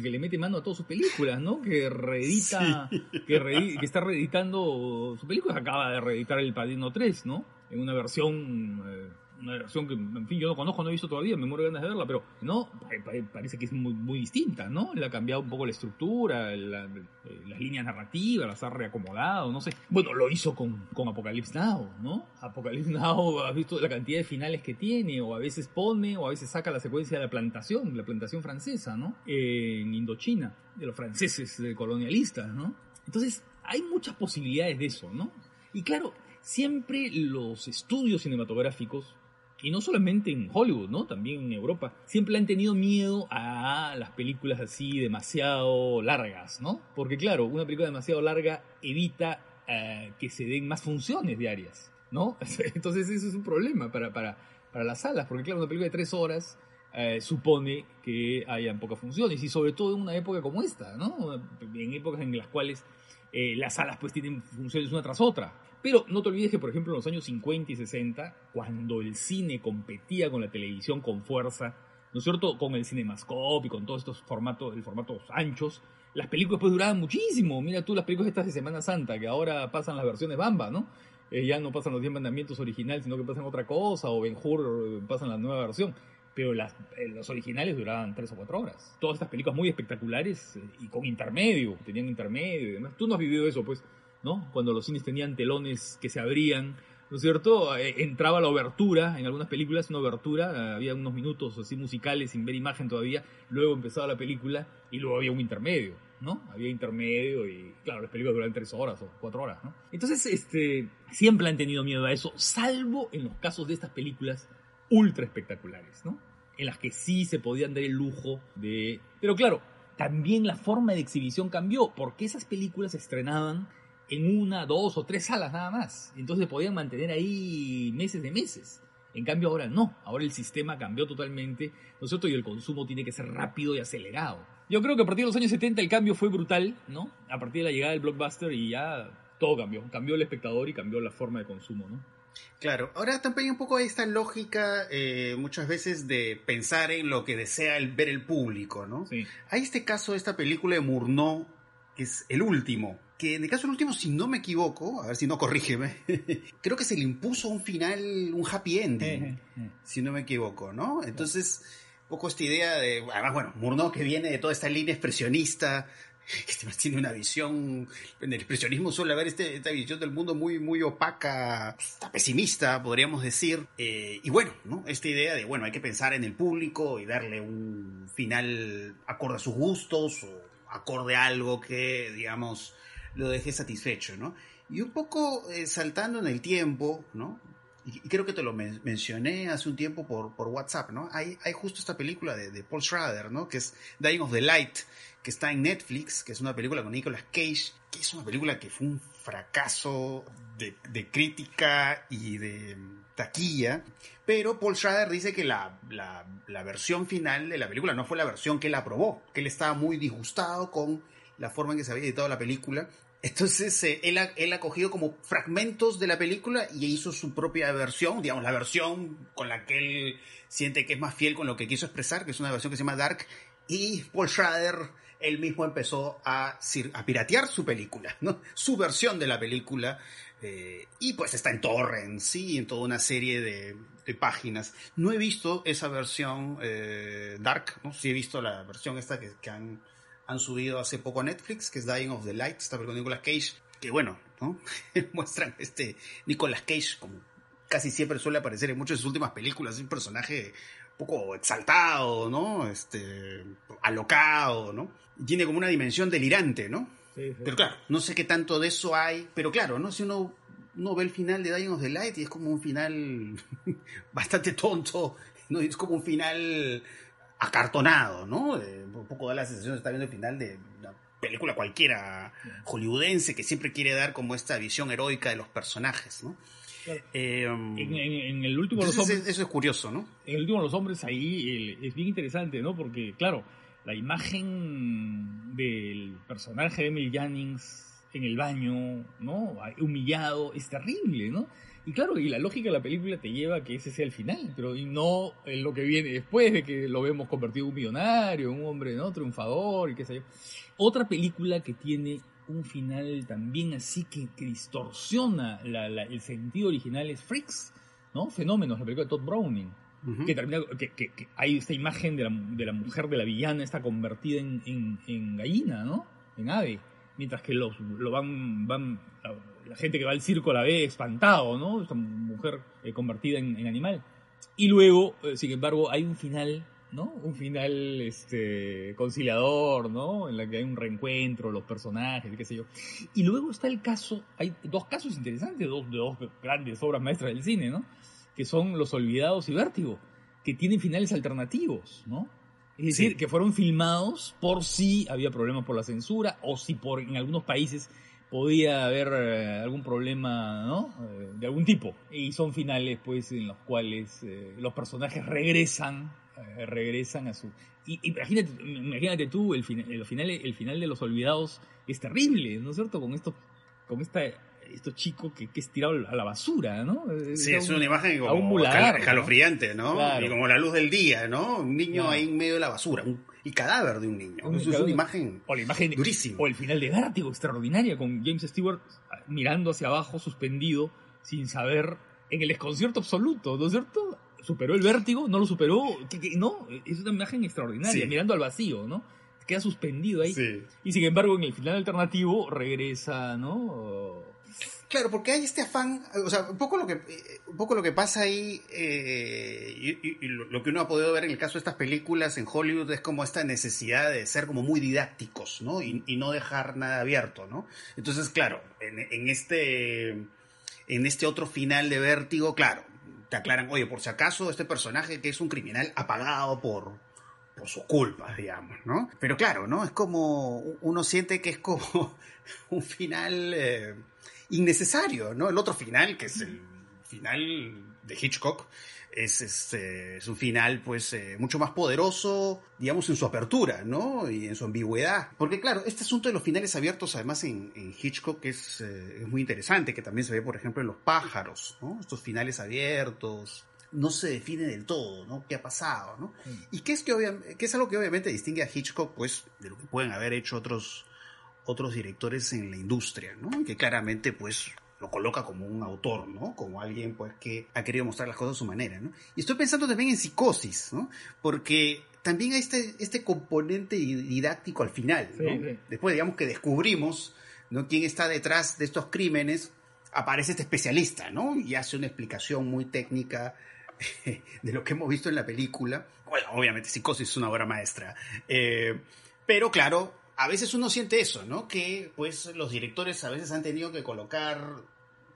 le mete mano a todas sus películas, ¿no? Que reedita, que, está reeditando su película. Acaba de reeditar El Padrino 3, ¿no? En una versión una versión que, en fin, yo no conozco, no he visto todavía, me muero ganas de verla, pero no, parece que es muy, muy distinta, ¿no? Le ha cambiado un poco la estructura, las líneas narrativas, las ha reacomodado, no sé. Bueno, lo hizo con, con Apocalypse Now, ¿no? Apocalypse Now, has visto la cantidad de finales que tiene, o a veces pone, o a veces saca la secuencia de la plantación, la plantación francesa, ¿no? en Indochina, de los franceses de colonialistas, ¿no? Entonces, hay muchas posibilidades de eso, ¿no? Y claro, siempre los estudios cinematográficos y no solamente en Hollywood, ¿no? También en Europa, siempre han tenido miedo a las películas así demasiado largas, ¿no? Porque claro, una película demasiado larga evita eh, que se den más funciones diarias, ¿no? (laughs) Entonces eso es un problema para, para, para las salas, porque claro, una película de tres horas eh, supone que hayan pocas funciones, y sobre todo en una época como esta, ¿no? En épocas en las cuales eh, las salas pues tienen funciones una tras otra. Pero no te olvides que, por ejemplo, en los años 50 y 60, cuando el cine competía con la televisión con fuerza, ¿no es cierto? Con el cinemascope y con todos estos formatos, el formatos anchos, las películas pues duraban muchísimo. Mira tú las películas estas de Semana Santa, que ahora pasan las versiones Bamba, ¿no? Eh, ya no pasan los 10 mandamientos originales, sino que pasan otra cosa, o Ben Hur eh, pasan la nueva versión. Pero las, eh, los originales duraban 3 o 4 horas. Todas estas películas muy espectaculares y con intermedio, tenían intermedio y demás. Tú no has vivido eso, pues. ¿No? Cuando los cines tenían telones que se abrían, ¿no es cierto? Eh, entraba la obertura, en algunas películas una obertura, eh, había unos minutos así musicales sin ver imagen todavía, luego empezaba la película y luego había un intermedio, ¿no? Había intermedio y claro, las películas duran tres horas o cuatro horas, ¿no? Entonces, este, siempre han tenido miedo a eso, salvo en los casos de estas películas ultra espectaculares, ¿no? En las que sí se podían dar el lujo de... Pero claro, también la forma de exhibición cambió, porque esas películas estrenaban en una, dos o tres salas nada más. Entonces podían mantener ahí meses de meses. En cambio ahora no, ahora el sistema cambió totalmente, ¿no es cierto? Y el consumo tiene que ser rápido y acelerado. Yo creo que a partir de los años 70 el cambio fue brutal, ¿no? A partir de la llegada del blockbuster y ya todo cambió, cambió el espectador y cambió la forma de consumo, ¿no? Claro, ahora también un poco esta lógica eh, muchas veces de pensar en lo que desea el, ver el público, ¿no? Sí. Hay este caso esta película de Murnau, que es el último, que en el caso del último, si no me equivoco, a ver si no corrígeme, (laughs) creo que se le impuso un final, un happy ending, si no me equivoco, ¿no? Entonces, un poco esta idea de, además, bueno, Murnau que viene de toda esta línea expresionista, (laughs) que tiene una visión, en el expresionismo suele haber este, esta visión del mundo muy, muy opaca, pesimista, podríamos decir. Eh, y bueno, ¿no? Esta idea de, bueno, hay que pensar en el público y darle un final acorde a sus gustos o acorde a algo que, digamos, lo dejé satisfecho, ¿no? Y un poco eh, saltando en el tiempo, ¿no? Y, creo que te lo mencioné hace un tiempo por, por WhatsApp, ¿no? Hay, hay justo esta película de, Paul Schrader, ¿no? Que es Dying of the Light, que está en Netflix, que es una película con Nicolas Cage, que es una película que fue un fracaso de, de crítica y de taquilla, pero Paul Schrader dice que la, la, versión final de la película no fue la versión que él aprobó, que él estaba muy disgustado con la forma en que se había editado la película. Entonces eh, él, ha, él, ha, cogido como fragmentos de la película y hizo su propia versión, digamos, la versión con la que él siente que es más fiel con lo que quiso expresar, que es una versión que se llama Dark. Y Paul Schrader él mismo empezó a, a piratear su película, ¿no? Su versión de la película. Eh, y pues está en torrents, sí, en toda una serie de, páginas. No he visto esa versión eh, dark, ¿no? Sí he visto la versión esta que, que han, han, subido hace poco a Netflix, que es Dying of the Light, está con Nicolas Cage, que bueno, ¿no? (laughs) Muestran este Nicolas Cage como casi siempre suele aparecer en muchas de sus últimas películas, es un personaje un poco exaltado, ¿no? Este, alocado, ¿no? tiene como una dimensión delirante, ¿no? Pero claro, no sé qué tanto de eso hay, pero claro, ¿no? Si uno, uno ve el final de Dying of the Light y es como un final (laughs) bastante tonto, ¿no? Es como un final acartonado, ¿no? Eh, un poco da la sensación de estar viendo el final de una película cualquiera hollywoodense que siempre quiere dar como esta visión heroica de los personajes, ¿no? Eh, en, el último los hombres, eso es curioso, ¿no? En el último de los hombres ahí es bien interesante, ¿no? Porque, claro, la imagen del personaje de Emil Jannings en el baño, ¿no? Humillado, es terrible, ¿no? Y claro, y la lógica de la película te lleva a que ese sea el final, pero no en lo que viene después de que lo vemos convertido en un millonario, un hombre, ¿no? Triunfador y qué sé yo. Otra película que tiene un final también así que, distorsiona el sentido original es Freaks, ¿no? Fenómenos, la película de Todd Browning. que, termina, que, hay esta imagen de la, de la, mujer de la villana está convertida en, en, gallina, ¿no? En ave. Mientras que los, lo van, van la, gente que va al circo la ve espantado, ¿no? Esta mujer eh, convertida en, animal. Y luego, eh, sin embargo, hay un final ¿no? Un final este, conciliador, ¿no? En la que hay un reencuentro, los personajes, qué sé yo. Y luego está el caso, hay dos casos interesantes, dos, dos grandes obras maestras del cine, ¿no? Que son Los Olvidados y Vértigo, que tienen finales alternativos, ¿no? Es decir, que fueron filmados por si había problemas por la censura o si por en algunos países podía haber eh, algún problema, ¿no? Eh, de algún tipo. Y son finales, pues, en los cuales eh, los personajes regresan regresan a su... Y, imagínate, imagínate tú, el, el, final, el final de Los Olvidados es terrible, ¿no es cierto? Con esto, con esta, estos chicos que, que es tirado a la basura, ¿no? Sí, es, una imagen como escalofriante, ¿no? Y como la luz del día, ¿no? Un niño ahí en medio de la basura, un, y cadáver de un niño. Eso es una imagen, o la imagen durísima. O el final de Vértigo, extraordinaria, con James Stewart mirando hacia abajo, suspendido, sin saber, en el desconcierto absoluto, ¿no es cierto? superó el vértigo, no lo superó, no, es una imagen extraordinaria, mirando al vacío, ¿no? Queda suspendido ahí. Y sin embargo, en el final alternativo regresa, ¿no? Claro, porque hay este afán, o sea, un poco lo que, un poco lo que pasa ahí, eh, y, lo que uno ha podido ver en el caso de estas películas en Hollywood es como esta necesidad de ser como muy didácticos, ¿no? Y, no dejar nada abierto, ¿no? Entonces, claro, en, en, este, en este otro final de Vértigo, claro, te aclaran, oye, por si acaso este personaje que es un criminal apagado por, por sus culpas, digamos, ¿no? Pero claro, ¿no? Es como, uno siente que es como (laughs) un final eh, innecesario, ¿no? El otro final, que es el final de Hitchcock, es, este, es un final pues eh, mucho más poderoso, digamos, en su apertura, ¿no? Y en su ambigüedad. Porque claro, este asunto de los finales abiertos, además en, Hitchcock, es, eh, es, muy interesante, que también se ve, por ejemplo, en Los pájaros, ¿no? Estos finales abiertos. No se define del todo, ¿no? ¿Qué ha pasado, ¿no? Y que es, que, que es algo que obviamente distingue a Hitchcock, pues, de lo que pueden haber hecho otros, otros directores en la industria, ¿no? Que claramente, pues, lo coloca como un autor, ¿no? Como alguien pues que ha querido mostrar las cosas a su manera, ¿no? Y estoy pensando también en psicosis, ¿no? Porque también hay este, este componente didáctico al final, ¿no? Después, digamos que descubrimos, ¿no? Quién está detrás de estos crímenes, aparece este especialista, ¿no? Y hace una explicación muy técnica (laughs) de lo que hemos visto en la película. Bueno, obviamente Psicosis es una obra maestra. Eh, pero claro, a veces uno siente eso, ¿no? Que pues los directores a veces han tenido que colocar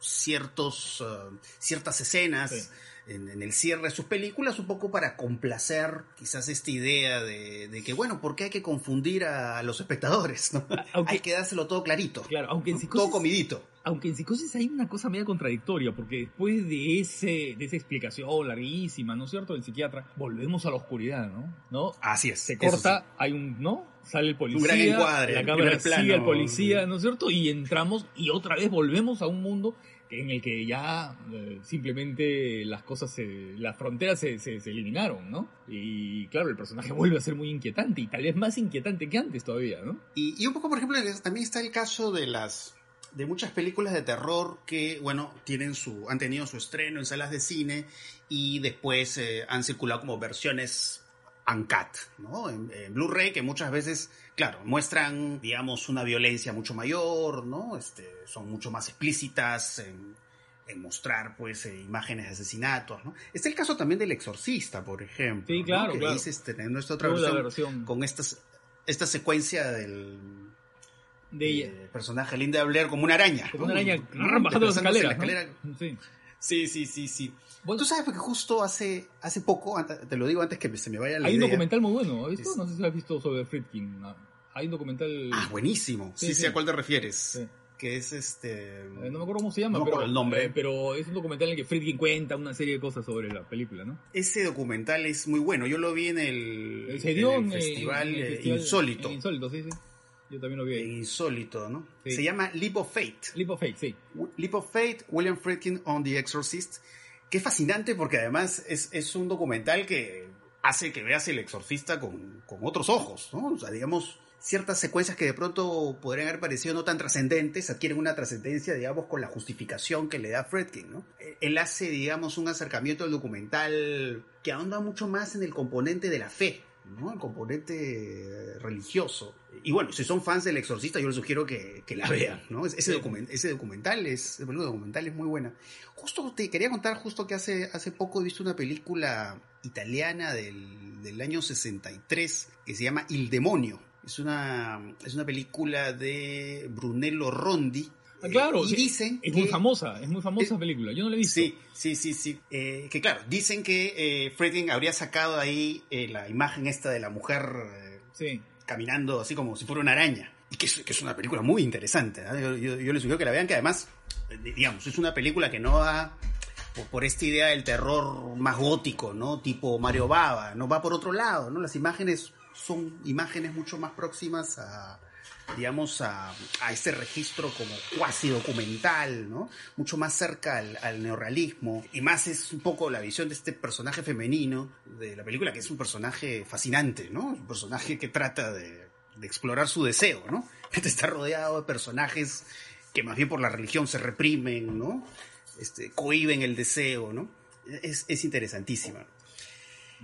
ciertos, uh, ciertas escenas en, el cierre de sus películas un poco para complacer quizás esta idea de, que, bueno, ¿por qué hay que confundir a los espectadores? ¿no? (laughs) hay que dárselo todo clarito. Claro, aunque en todo comidito. Aunque en psicosis hay una cosa media contradictoria, porque después de, ese, de esa explicación larguísima, ¿no es cierto?, del psiquiatra, volvemos a la oscuridad, ¿no? ¿No? Así es. Se corta, hay un, ¿no? Sale el policía, un gran encuadre, la cámara sigue al policía, ¿no es cierto? Y entramos y otra vez volvemos a un mundo en el que ya eh, simplemente las cosas se, las fronteras se, se, eliminaron, ¿no? Y claro, el personaje (laughs) vuelve a ser muy inquietante y tal vez más inquietante que antes todavía, ¿no? Y, y un poco, por ejemplo, también está el caso de las de muchas películas de terror que, bueno, tienen su, han tenido su estreno en salas de cine y después eh, han circulado como versiones uncut, ¿no? En Blu-ray que muchas veces, claro, muestran, digamos, una violencia mucho mayor, ¿no? Este, son mucho más explícitas en, en mostrar, pues, eh, imágenes de asesinatos, ¿no? Está el caso también del Exorcista, por ejemplo. Sí, claro, ¿no? Que claro. este, en nuestra otra versión, versión con estas, esta secuencia del de ella. eh, personaje Linda Blair como una araña. Como ¿no? una araña bajando las escaleras, la escalera. Sí. Sí, sí, sí, sí. Bueno, Tú sabes porque justo hace, hace poco, te lo digo antes que se me vaya la hay un idea. documental muy bueno, ¿has visto? Es- No sé si lo has visto sobre Friedkin. ¿no? Hay un documental... Ah, buenísimo. Sí, Sí, sí, sí. a cuál te refieres. Sí. Que es este... Eh, no me acuerdo cómo se llama, No me pero, el nombre. eh, pero es un documental en el que Friedkin cuenta una serie de cosas sobre la película, ¿no? Ese documental es muy bueno. Yo lo vi en el, Se dio en el eh, festival, en el festival- Insólito. en Insólito, sí, sí. Yo también lo vi ahí. Insólito, ¿no? Sí. Se llama Leap of Fate. Leap of Faith, sí. Leap of Fate, William Friedkin on The Exorcist, que es fascinante porque además es, es un documental que hace que veas el exorcista con, con otros ojos, ¿no? O sea, digamos, ciertas secuencias que de pronto podrían haber parecido no tan trascendentes adquieren una trascendencia, digamos, con la justificación que le da Friedkin, ¿no? Eh, Él hace, digamos, un acercamiento al documental que ahonda mucho más en el componente de la fe, ¿no? El componente religioso. Y bueno, si son fans del Exorcista, yo les sugiero que, que la vean, ¿no? Ese, Sí. document- ese documental es, el documental es muy buena. Justo te quería contar justo que hace, hace poco he visto una película italiana del, del año 63 que se llama Il Demonio. Es una, es una película de Brunello Rondi. Ah, claro, Eh, y dicen Es que- muy famosa, es muy famosa esa película. Yo no la he visto. Sí, sí, sí, sí. Eh, que claro, dicen que eh, Friedkin habría sacado ahí eh, la imagen esta de la mujer eh, Sí. caminando así como si fuera una araña. Y que es, que es una película muy interesante. ¿eh? Yo, yo- yo les sugiero que la vean, que además, eh, digamos, es una película que no va por, por esta idea del terror más gótico, ¿no? Tipo Mario Baba, no va por otro lado, ¿no? Las imágenes son imágenes mucho más próximas a digamos, a, a ese registro como cuasi documental, ¿no? Mucho más cerca al, al neorrealismo. Y más es un poco la visión de este personaje femenino de la película, que es un personaje fascinante, ¿no? Un personaje que trata de, de explorar su deseo, ¿no? Este (laughs) está rodeado de personajes que más bien por la religión se reprimen, ¿no? Este, cohiben el deseo, ¿no? Es, es interesantísima.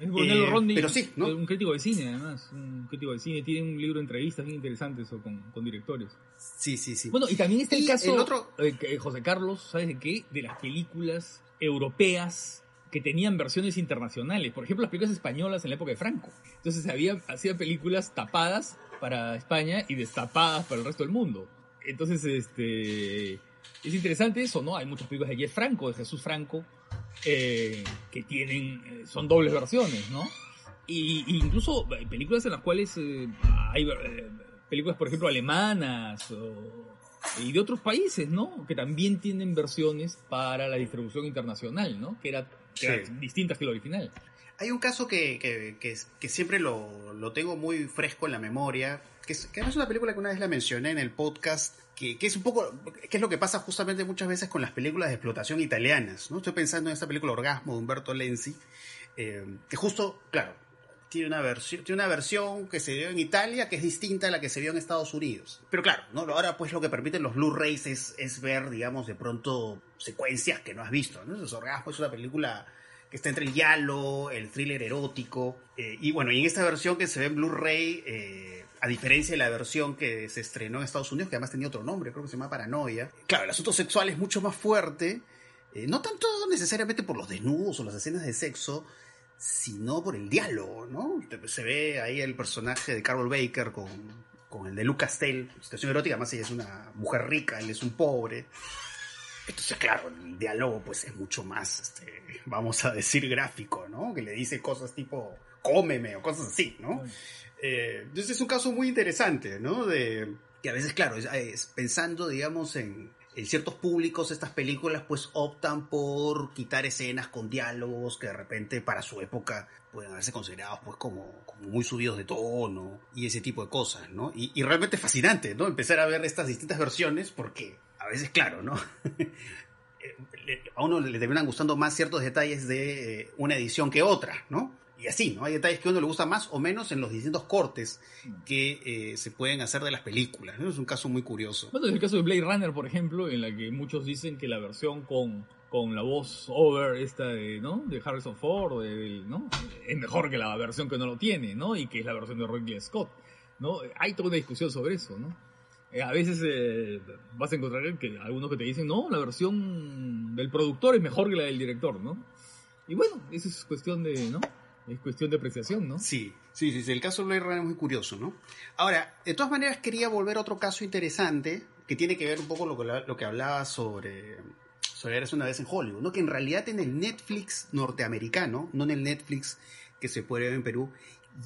Eh, Rondi, pero sí, ¿no? un crítico de cine además, un crítico de cine, tiene un libro de entrevistas bien interesantes con, con directores. Sí, sí, sí. Bueno, y también está el Y caso, el otro- eh, que- José Carlos, ¿sabes de qué? De las películas europeas que tenían versiones internacionales. Por ejemplo, las películas españolas en la época de Franco. Entonces había, hacía películas tapadas para España y destapadas para el resto del mundo. Entonces, este... Es interesante eso, ¿no? Hay muchas películas de Jeff Franco, de Jesús Franco, eh, que tienen, eh, son dobles versiones, ¿no? Y, y incluso eh, películas en las cuales eh, hay películas, por ejemplo, alemanas o- y de otros países, ¿no? Que también tienen versiones para la distribución internacional, ¿no? Que, era, que Sí. eran distintas que la original. Hay un caso que, que, siempre lo, lo tengo muy fresco en la memoria, que, es, que además es una película que una vez la mencioné en el podcast, que, es un poco, que es lo que pasa justamente muchas veces con las películas de explotación italianas, ¿no? Estoy pensando en esta película Orgasmo de Humberto Lenzi, eh, que justo, claro, tiene una, versión, tiene una versión que se vio en Italia que es distinta a la que se vio en Estados Unidos. Pero claro, ¿no? ahora pues lo que permiten los Blu-rays es, es ver, digamos, de pronto secuencias que no has visto. ¿no? Orgasmo es una película que está entre el giallo, el thriller erótico. eh, y bueno, y en esta versión que se ve en Blu-ray, eh, a diferencia de la versión que se estrenó en Estados Unidos, que además tenía otro nombre, creo que se llama Paranoia. Claro, el asunto sexual es mucho más fuerte. eh, no tanto necesariamente por los desnudos o las escenas de sexo, sino por el diálogo, ¿no? Se ve ahí el personaje de Carol Baker con, con el de Luke Castell, situación erótica, además ella es una mujer rica, él es un pobre. Entonces, claro, el diálogo pues es mucho más, este, vamos a decir, gráfico, ¿no? Que le dice cosas tipo, cómeme o cosas así, ¿no? Eh, entonces es un caso muy interesante, ¿no? De que a veces, claro, es, es pensando, digamos, en, en ciertos públicos, estas películas pues optan por quitar escenas con diálogos que de repente para su época pueden haberse considerados pues como, como muy subidos de tono y ese tipo de cosas, ¿no? Y, realmente es fascinante, ¿no? Empezar a ver estas distintas versiones porque a veces, claro, ¿no? (laughs) eh, a uno le terminan gustando más ciertos detalles de eh, una edición que otra, ¿no? Y así, ¿no? Hay detalles que a uno le gusta más o menos en los distintos cortes que eh, se pueden hacer de las películas. ¿no? Es un caso muy curioso. Bueno, es el caso de Blade Runner, por ejemplo, en la que muchos dicen que la versión con, con la voz over esta de, ¿no? de Harrison Ford, ¿no? es mejor que la versión que no lo tiene, ¿no? Y que es la versión de Ridley Scott, ¿no? Hay toda una discusión sobre eso, ¿no? Eh, a veces eh, vas a encontrar que algunos que te dicen, no, la versión del productor es mejor que la del director, ¿no? Y bueno, eso es cuestión de, ¿no? Es cuestión de apreciación, ¿no? Sí, sí, sí, sí, el caso de Blade Runner es muy curioso, ¿no? Ahora, de todas maneras quería volver a otro caso interesante que tiene que ver un poco lo que, lo que hablaba sobre, Eres una vez en Hollywood, ¿no? Que en realidad en el Netflix norteamericano, no en el Netflix que se puede ver en Perú,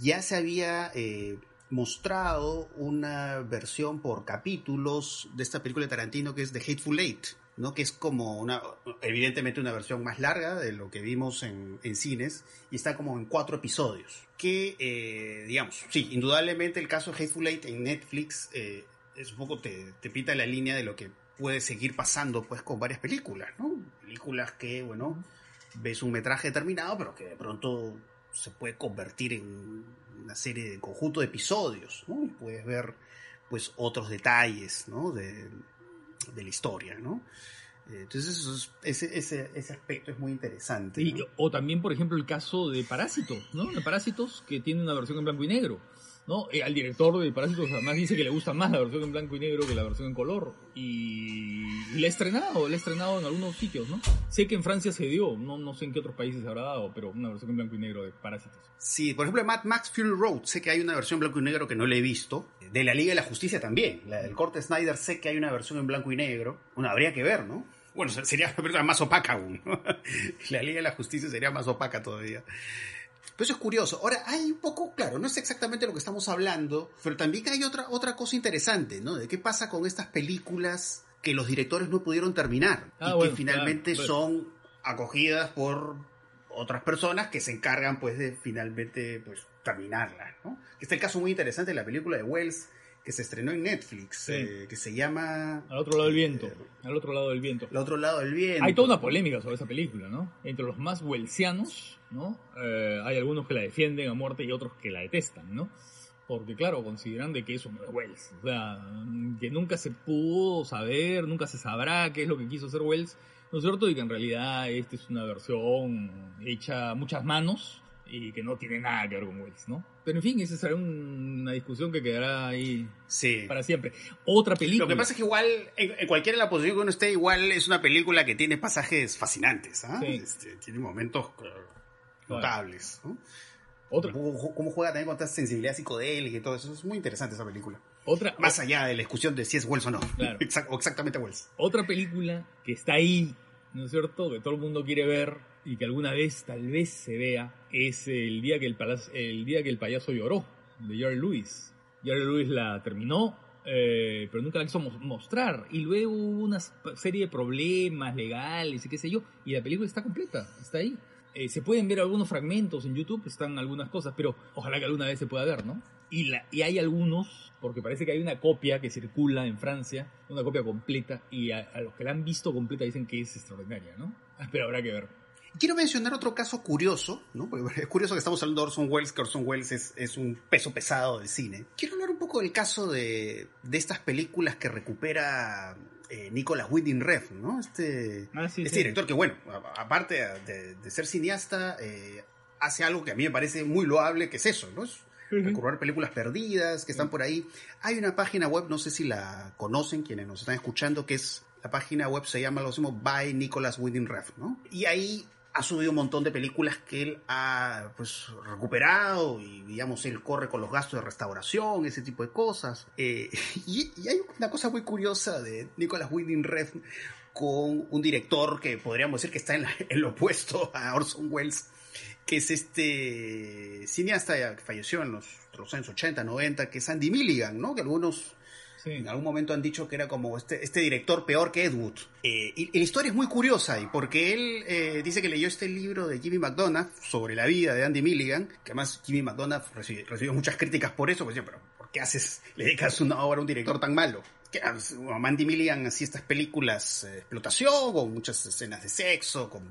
ya se había eh, mostrado una versión por capítulos de esta película de Tarantino que es The Hateful Eight, ¿no? Que es como una, evidentemente una versión más larga de lo que vimos en, en cines y está como en cuatro episodios. Que, eh, digamos, sí, indudablemente el caso de Hateful Eight en Netflix eh, es un poco te, pinta la línea de lo que puede seguir pasando pues con varias películas, ¿no? Películas que, bueno, ves un metraje determinado, pero que de pronto se puede convertir en una serie de conjunto de episodios, ¿no? Y puedes ver pues otros detalles, ¿no? De, de la historia, ¿no? Entonces eso es- ese, ese, ese aspecto es muy interesante. Y- o también, por ejemplo, el caso de Parásitos, ¿no? De Parásitos que tiene una versión en blanco y negro, ¿no? Eh, al director de Parásitos además dice que le gusta más la versión en blanco y negro que la versión en color. Y, y la ha estrenado, la ha estrenado en algunos sitios, ¿no? Sé que en Francia se dio, no, no sé en qué otros países se habrá dado, pero una versión en blanco y negro de Parásitos. Sí, por ejemplo, Mad Max Fury Road, sé que hay una versión blanco y negro que no la he visto. De la Liga de la Justicia también. La del corte Snyder sé que hay una versión en blanco y negro. Bueno, habría que ver, ¿no? Bueno, sería (laughs) más opaca aún. ¿no? (laughs) La Liga de la Justicia sería más opaca todavía. Pero eso es curioso. Ahora, hay un poco, claro, no es exactamente lo que estamos hablando, pero también hay otra, otra cosa interesante, ¿no? De qué pasa con estas películas que los directores no pudieron terminar Ah, y bueno, que finalmente claro, son acogidas por otras personas que se encargan, pues, de finalmente, pues, terminarlas, ¿no? Este es el caso muy interesante de la película de Wells que se estrenó en Netflix, Sí. eh, que se llama Al otro lado del viento, al otro lado del viento. El otro lado del viento. Hay toda una polémica sobre esa película, ¿no? Entre los más welsianos, ¿no? Eh, hay algunos que la defienden a muerte y otros que la detestan, ¿no? Porque, claro, consideran de que eso no es Wells. O sea, que nunca se pudo saber, nunca se sabrá qué es lo que quiso hacer Wells, ¿no es cierto? Y que en realidad esta es una versión hecha a muchas manos y que no tiene nada que ver con Wells, ¿no? Pero en fin, esa será un- una discusión que quedará ahí Sí. para siempre. Otra película. Lo que pasa es que igual, en, en cualquiera de la posición que uno esté, igual es una película que tiene pasajes fascinantes, ¿ah? Sí. Este, tiene momentos notables, ¿no? Otra, Cómo, juega también con esta sensibilidad psicodélica y todo eso. Es muy interesante esa película. otra, Más allá de la discusión de si es Wells o no. Claro. (laughs) Exact- exactamente Wells. Otra película que está ahí, ¿no es cierto? Que todo el mundo quiere ver y que alguna vez tal vez se vea, es el día que el, palacio- el, día que el payaso lloró, de Jerry Lewis. Jerry Lewis la terminó, eh, pero nunca la quiso mos- mostrar. Y luego hubo una serie de problemas legales y qué sé yo, y la película está completa, está ahí. Eh, se pueden ver algunos fragmentos en YouTube, están algunas cosas, pero ojalá que alguna vez se pueda ver, ¿no? Y, la, y hay algunos, porque parece que hay una copia que circula en Francia, una copia completa, y a, a los que la han visto completa dicen que es extraordinaria, ¿no? Ah, Pero habrá que ver. Quiero mencionar otro caso curioso, ¿no? Porque es curioso que estamos hablando de Orson Welles, que Orson Welles es, es un peso pesado del cine. Quiero hablar un poco del caso de, de estas películas que recupera eh, Nicolas Winding Refn, ¿no? Este, Ah, sí, este sí. director que, bueno, a- aparte de, de ser cineasta, eh, hace algo que a mí me parece muy loable, que es eso, ¿no? Es películas perdidas que están por ahí. Hay una página web, no sé si la conocen quienes nos están escuchando, que es la página web se llama lo mismo By Nicholas Winding Refn, ¿no? Y ahí ha subido un montón de películas que él ha pues recuperado y digamos él corre con los gastos de restauración, ese tipo de cosas. Eh, (laughs) y, hay una cosa muy curiosa de Nicholas Winding Refn con un director que podríamos decir que está en, la- (laughs) lo opuesto a Orson Welles, que es este cineasta que falleció en los, los años 80, 90, que es Andy Milligan, ¿no? Que algunos Sí. en algún momento han dicho que era como este, este director peor que Ed Wood. Eh, y, y la historia es muy curiosa, y porque él eh, dice que leyó este libro de Jimmy McDonough sobre la vida de Andy Milligan, que además Jimmy McDonough recibió, recibió muchas críticas por eso, pues pero ¿por qué haces, le dedicas una obra a un director tan malo? a Mandy Milligan hacía estas películas de explotación, con muchas escenas de sexo, con,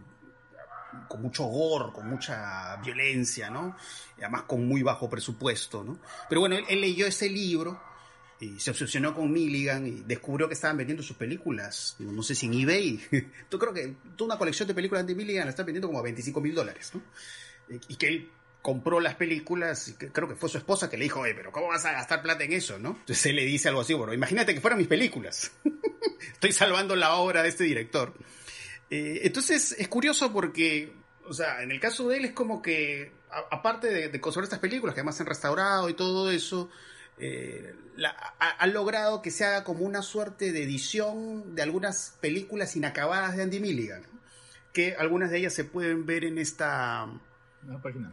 con mucho gore, con mucha violencia, ¿no? Y además con muy bajo presupuesto, ¿no? Pero bueno, él, él leyó ese libro y se obsesionó con Milligan y descubrió que estaban vendiendo sus películas, no sé si en eBay, (laughs) tú creo que toda una colección de películas de Milligan la están vendiendo como a 25 mil dólares, ¿no? Y que él compró las películas, y creo que fue su esposa que le dijo, oye, pero ¿cómo vas a gastar plata en eso, no? Entonces él le dice algo así, bueno, imagínate que fueran mis películas. (laughs) Estoy salvando la obra de este director. Eh, entonces es curioso porque, o sea, en el caso de él es como que, aparte de, de conservar estas películas que además se han restaurado y todo eso, eh, la, ha, ha, logrado que se haga como una suerte de edición de algunas películas inacabadas de Andy Milligan, que algunas de ellas se pueden ver en esta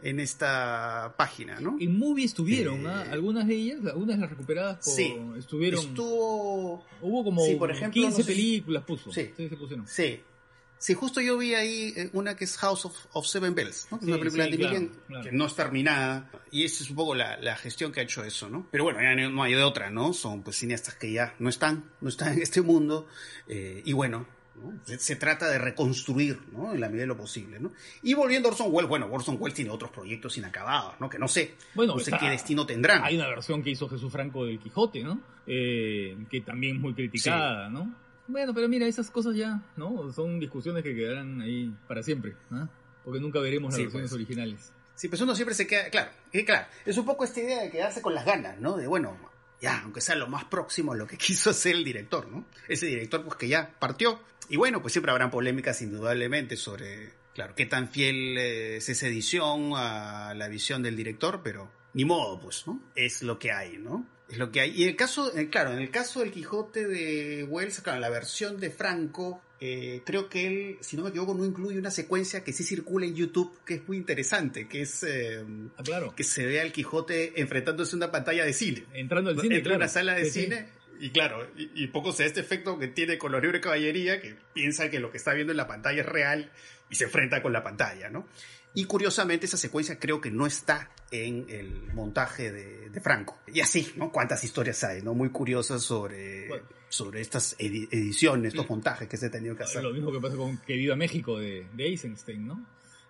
en esta página, ¿no? En Movie estuvieron, eh, algunas de ellas, algunas de las recuperadas por, sí, estuvieron. Estuvo. Hubo como sí, por ejemplo, 15 no sé películas, puso. Sí, sí, se pusieron. Sí. Sí, justo yo vi ahí una que es House of, of Seven Bells, ¿no? Que sí, es una película de claro, Milligan claro. que no es terminada. Y esa es un poco la, la, gestión que ha hecho eso, ¿no? Pero bueno, ya no hay de otra, ¿no? Son pues cineastas que ya no están, no están en este mundo. Eh, y bueno, ¿no? Se, se, trata de reconstruir, ¿no? En la medida de lo posible, ¿no? Y volviendo a Orson Welles, bueno, Orson Welles tiene otros proyectos inacabados, ¿no? Que no sé, bueno, no sé está, qué destino tendrán. Hay una versión que hizo Jesús Franco del Quijote, ¿no? Eh, que también es muy criticada, sí. ¿no? Bueno, pero mira, esas cosas ya, ¿no? Son discusiones que quedarán ahí para siempre, ¿no? Porque nunca veremos las sí, versiones pues. originales. Sí, pues uno siempre se queda, claro, eh, claro, es un poco esta idea de quedarse con las ganas, ¿no? De, bueno, ya, aunque sea lo más próximo a lo que (laughs) quiso hacer el director, ¿no? Ese director, pues que ya partió. Y bueno, pues siempre habrán polémicas indudablemente sobre, claro, qué tan fiel es esa edición a la visión del director, pero ni modo, pues, ¿no? Es lo que hay, ¿no? Es lo que hay. Y en el caso, claro, en el caso del Quijote de Wells, claro, la versión de Franco, eh, creo que él, si no me equivoco, no incluye una secuencia que sí circula en YouTube, que es muy interesante, que es eh, ah, claro. que se ve al Quijote enfrentándose a una pantalla de cine. Entrando al cine, Entra claro. a una sala de sí, cine. Sí. Y claro, y, y, poco se da este efecto que tiene con los libros de caballería, que piensa que lo que está viendo en la pantalla es real y se enfrenta con la pantalla, ¿no? Y curiosamente esa secuencia creo que no está en el montaje de, de Franco. Y así, ¿no? Cuántas historias hay, ¿no? Muy curiosas sobre, bueno, sobre estas edi ediciones, estos montajes que se ha tenido que hacer. Lo mismo que pasa con Que Viva México de, de Eisenstein, ¿no?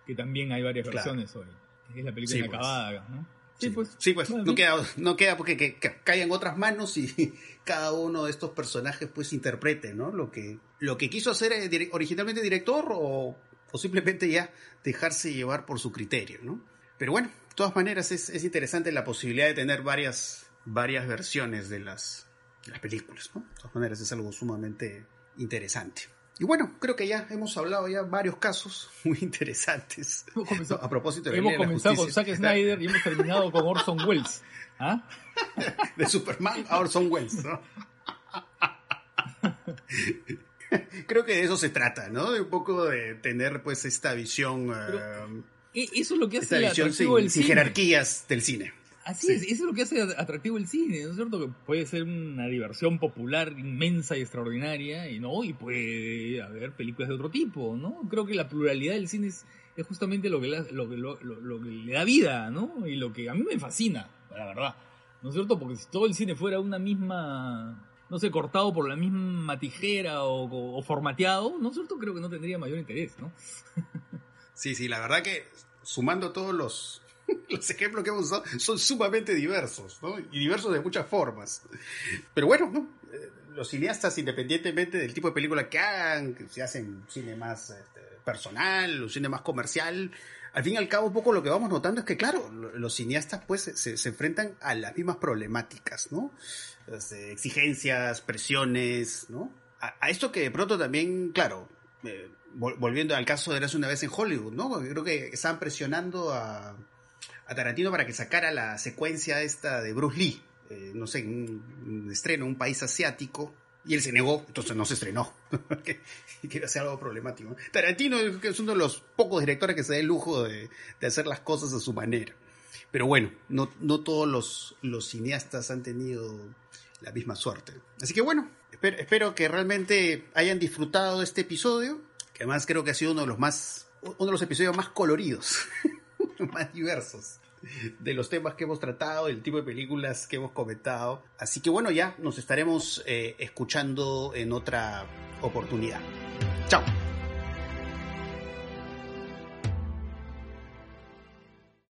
Que también hay varias claro. versiones hoy. Es la película sí, inacabada, pues. ¿no? Sí, pues, sí, pues no, queda, no queda porque que, que caiga en otras manos y (laughs) cada uno de estos personajes pues interprete, ¿no? Lo que, lo que quiso hacer originalmente director o, o simplemente ya dejarse llevar por su criterio, ¿no? Pero bueno, de todas maneras es, es interesante la posibilidad de tener varias, varias versiones de las, de las películas, ¿no? De todas maneras es algo sumamente interesante. Y bueno, creo que ya hemos hablado ya varios casos (laughs) muy interesantes. A propósito de Hemos comenzado con Zack Snyder y hemos terminado con Orson Welles. ¿Ah? (laughs) De Superman a Orson Welles, ¿no? (laughs) (laughs) Creo que de eso se trata, ¿no? De un poco de tener pues esta visión... Uh, eso es lo que hace visión sin, sin jerarquías del cine. Así sí. es, eso es lo que hace atractivo el cine, ¿no es cierto? Que puede ser una diversión popular inmensa y extraordinaria, y no, y puede haber películas de otro tipo, ¿no? Creo que la pluralidad del cine es, es justamente lo que, la, lo, lo, lo, lo, que le da vida, ¿no? Y lo que a mí me fascina, la verdad, ¿no es cierto? Porque si todo el cine fuera una misma, no sé, cortado por la misma tijera o, o, o formateado, ¿no es cierto? Creo que no tendría mayor interés, ¿no? (laughs) sí, sí, la verdad que sumando todos los (laughs) los ejemplos que hemos usado son sumamente diversos, ¿no? Y diversos de muchas formas. Pero bueno, ¿no? Los cineastas, independientemente del tipo de película que hagan, se hacen cine más este, personal, un cine más comercial, al fin y al cabo, un poco lo que vamos notando es que, claro, los cineastas pues se, se enfrentan a las mismas problemáticas, ¿no? Este, exigencias, presiones, ¿no? A, esto que de pronto también, claro, eh, volviendo al caso de Eras una vez en Hollywood, ¿no? Creo que estaban presionando a a Tarantino para que sacara la secuencia esta de Bruce Lee, eh, no sé, un, un, estreno en un país asiático, y él se negó, entonces no se estrenó, (laughs) que iba a ser algo problemático. Tarantino es uno de los pocos directores que se da el lujo de, hacer las cosas a su manera. Pero bueno, no, todos los, cineastas han tenido la misma suerte. Así que bueno, espero, espero que realmente hayan disfrutado de este episodio, que además creo que ha sido uno de los más, uno de los episodios más coloridos (laughs) más diversos. (laughs) de los temas que hemos tratado, el tipo de películas que hemos comentado. Así que bueno, ya nos estaremos eh, escuchando en otra oportunidad. Chao.